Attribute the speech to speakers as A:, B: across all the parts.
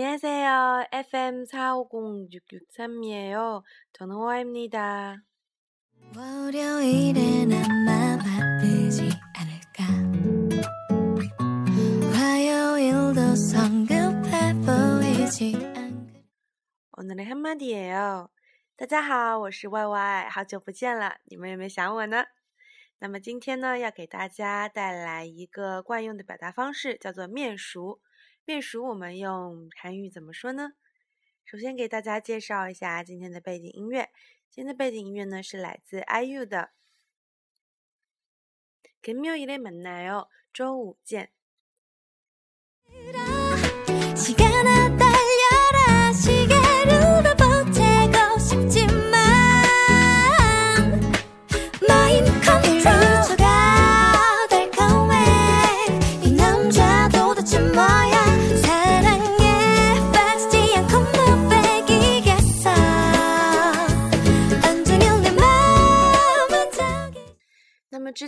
A: 안녕하세요. FM 450663이에요. 저는 호아입니다.
B: 월요일엔 아마 바쁘지 않을까 화요일도 성급해 보이지 않
A: 오늘의 한마디예요. 大家好，我是 Y Y，好久不见了，你们有没有想我呢？那么今天呢，要给大家带来一个惯用的表达方式，叫做面熟。 面熟我们用韩语怎么说呢？首先给大家介绍一下今天的背景音乐。今天的背景音乐呢是来自 IU 的《금요일에만나요》，周五见。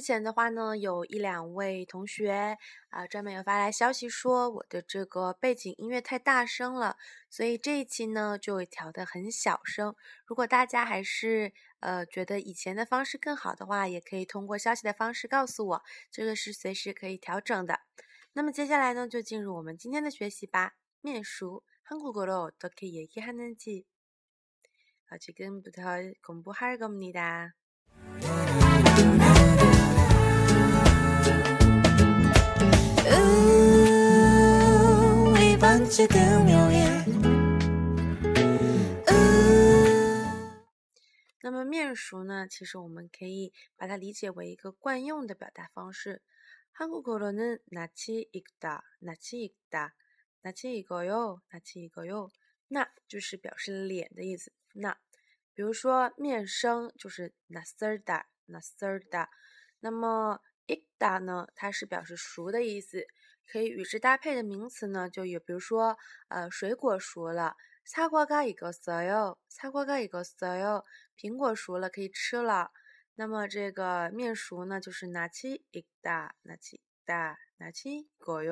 A: 前的话呢，有一两位同学啊、专门有发来消息说我的这个背景音乐太大声了，所以这一期呢就会调的很小声。如果大家还是呃觉得以前的方式更好的话，也可以通过消息的方式告诉我，这个是随时可以调整的。那么接下来呢，就进入我们今天的学习吧。面熟한국어로어떻게얘기하는지 아, 지금부터 공부할 겁니다.
B: 이번 주 금요일 우
A: 那么面熟呢，其实我们可以把它理解为一个惯用的表达方式。한국어로는나치익다，나치익다，나치이거 요， 나치이거 요。 那就是表示脸的意思。那比如说面生就是나설다나설다。那么익다呢，它是表示熟的意思， 可以与之搭配的名词呢，就有比如说呃水果熟了。사과가익었어요， 사과가익었어요， 苹果熟了，可以吃了。那么这个面熟呢，就是나치익다，나치익다，나치익어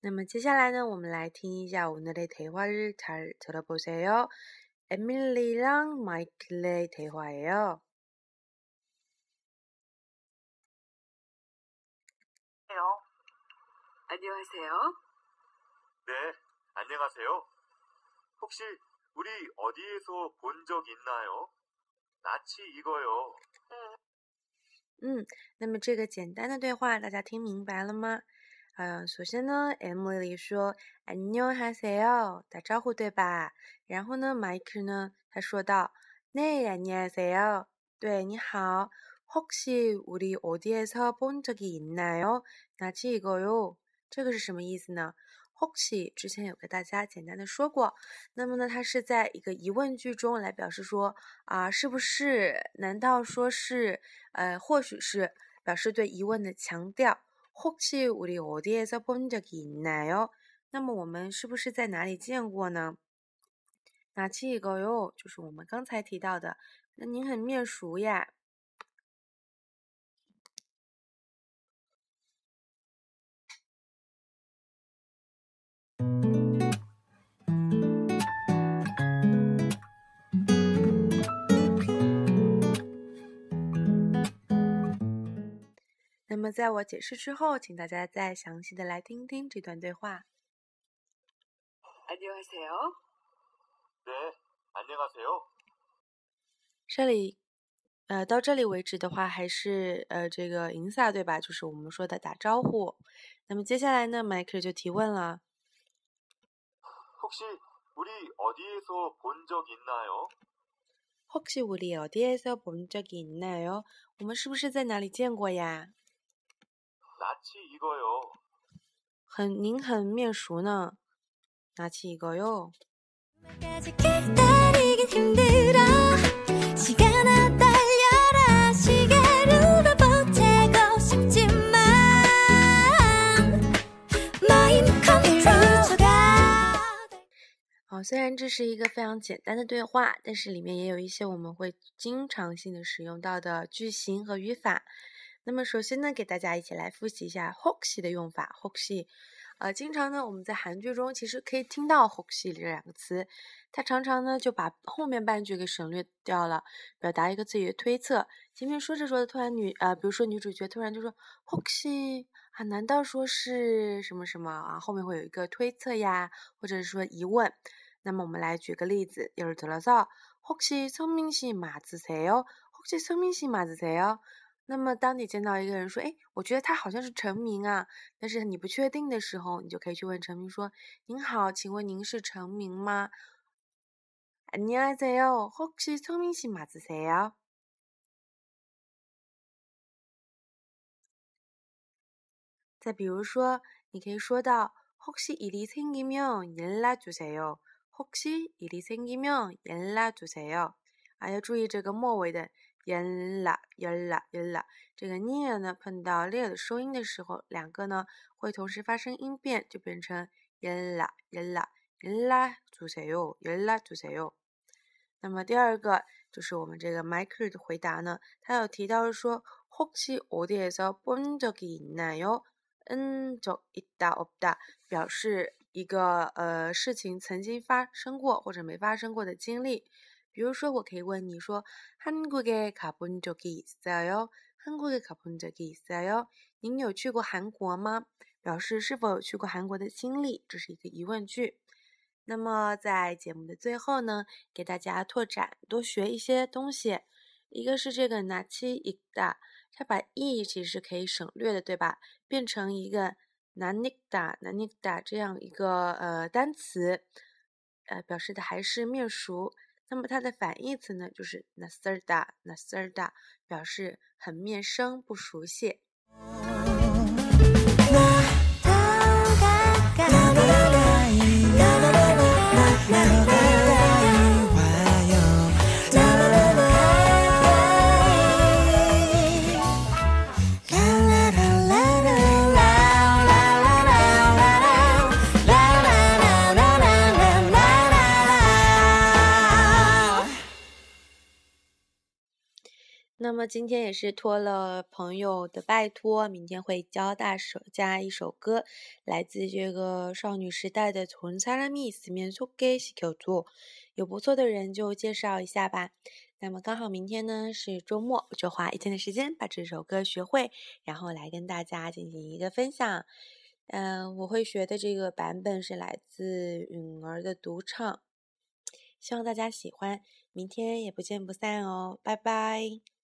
A: 那么接下来呢，我们来听一下오늘의대화를잘들어보세요。 에밀리랑 마이클의 대화예요.
C: 안녕하세요.
D: 네, 안녕하세요. 혹시 우리 어디에서 본 적 있나요? 나치 이거요.
A: 嗯，那么这个简单的对话大家听明白了吗？呃，首先呢，Emily 说안녕하세요，打招呼对吧？然后呢，Mike 呢，他说道네안녕하세요，对，你好。혹시우리어디에서본적이있나요？나치이거 요。 这个是什么意思呢？ 혹시之前有跟大家简单的说过，那么呢，它是在一个疑问句中来表示说啊，是不是？难道说是？呃，或许是表示对疑问的强调。혹시우리어디에서본적이있나요？ 那么我们是不是在哪里见过呢？哪起一个哟？就是我们刚才提到的。那您很面熟呀。 那么在我解释之后，请大家再详细的来听听这段对话。
C: 안녕하세요.
D: 네, 안녕하세요.
A: 这里，呃，到这里为止的话，还是呃这个 insa 对吧？就是我们说的打招呼。那么接下来呢，迈克尔就提问了。
D: 혹시 우리 어디에서 본 적 있나요?
A: 혹시 우리 어디에서 본 적이 있나요? 我们是不是在哪里见过呀？
D: 拿起一个哟。
A: 很您很面熟呢拿起一个哟。好虽然这是一个非常简单的对话但是里面也有一些我们会经常性的使用到的句型和语法那么首先呢，给大家一起来复习一下 “hoxi” 的用法。hoxi，呃，经常呢我们在韩剧中其实可以听到 “hoxi” 这两个词，它常常呢就把后面半句给省略掉了，表达一个自己的推测。前面说着说着，突然女呃，比如说女主角突然就说 “hoxi”，啊，难道说是什么什么啊？后面会有一个推测呀，或者是说疑问。那么我们来举个例子，예를들어서혹시성민씨맞으세요？혹시성민씨맞으세 요？ 那么当你见到一个人说，哎，我觉得他好像是陈明啊，但是你不确定的时候，你就可以去问陈明说，您好，请问您是陈明吗？안녕하세 요， 혹시성민씨맞으세 요？ 再比如说，你可以说到，혹시일이생기면연락주세 요。 혹시일이생기면연락주세 요。 啊，要注意这个末尾的 연락연락연 락， 这个 near 呢碰到 l 的收音的时候，两个呢会同时发生音变，就变成연락연락연락주세 요， 연락주세 요。 那么第二个就是我们这个 Michael 的回答呢，他有提到说，혹시어디에서본적이있나 요？ 嗯，적있다없 다， 表示。一个呃事情曾经发生过或者没发生过的经历， 比如说我可以问你说，한국에가본적이있어 요？ 한국에가본적이있어 요？ 您有去过韩国吗？表示是否有去过韩国的经历，这是一个疑问句。那么在节目的最后呢，给大家拓展多学一些东西。一个是这个나치있 다， 它把 e 其实是可以省略的，对吧？变成一个。难尼达，难尼达这样一个呃单词，呃表示的还是面熟。 那么它的反义词呢，就是 nasarda，nasarda，表示很面生，不熟悉。今天也是托了朋友的拜托，明天会教大手加一首歌，来自这个少女时代的《从사람이있으면소개시켜 줘》，有不错的人就介绍一下吧。那么刚好明天呢是周末，就花一天的时间把这首歌学会，然后来跟大家进行一个分享。嗯，我会学的这个版本是来自允儿的独唱，希望大家喜欢。明天也不见不散哦，拜拜。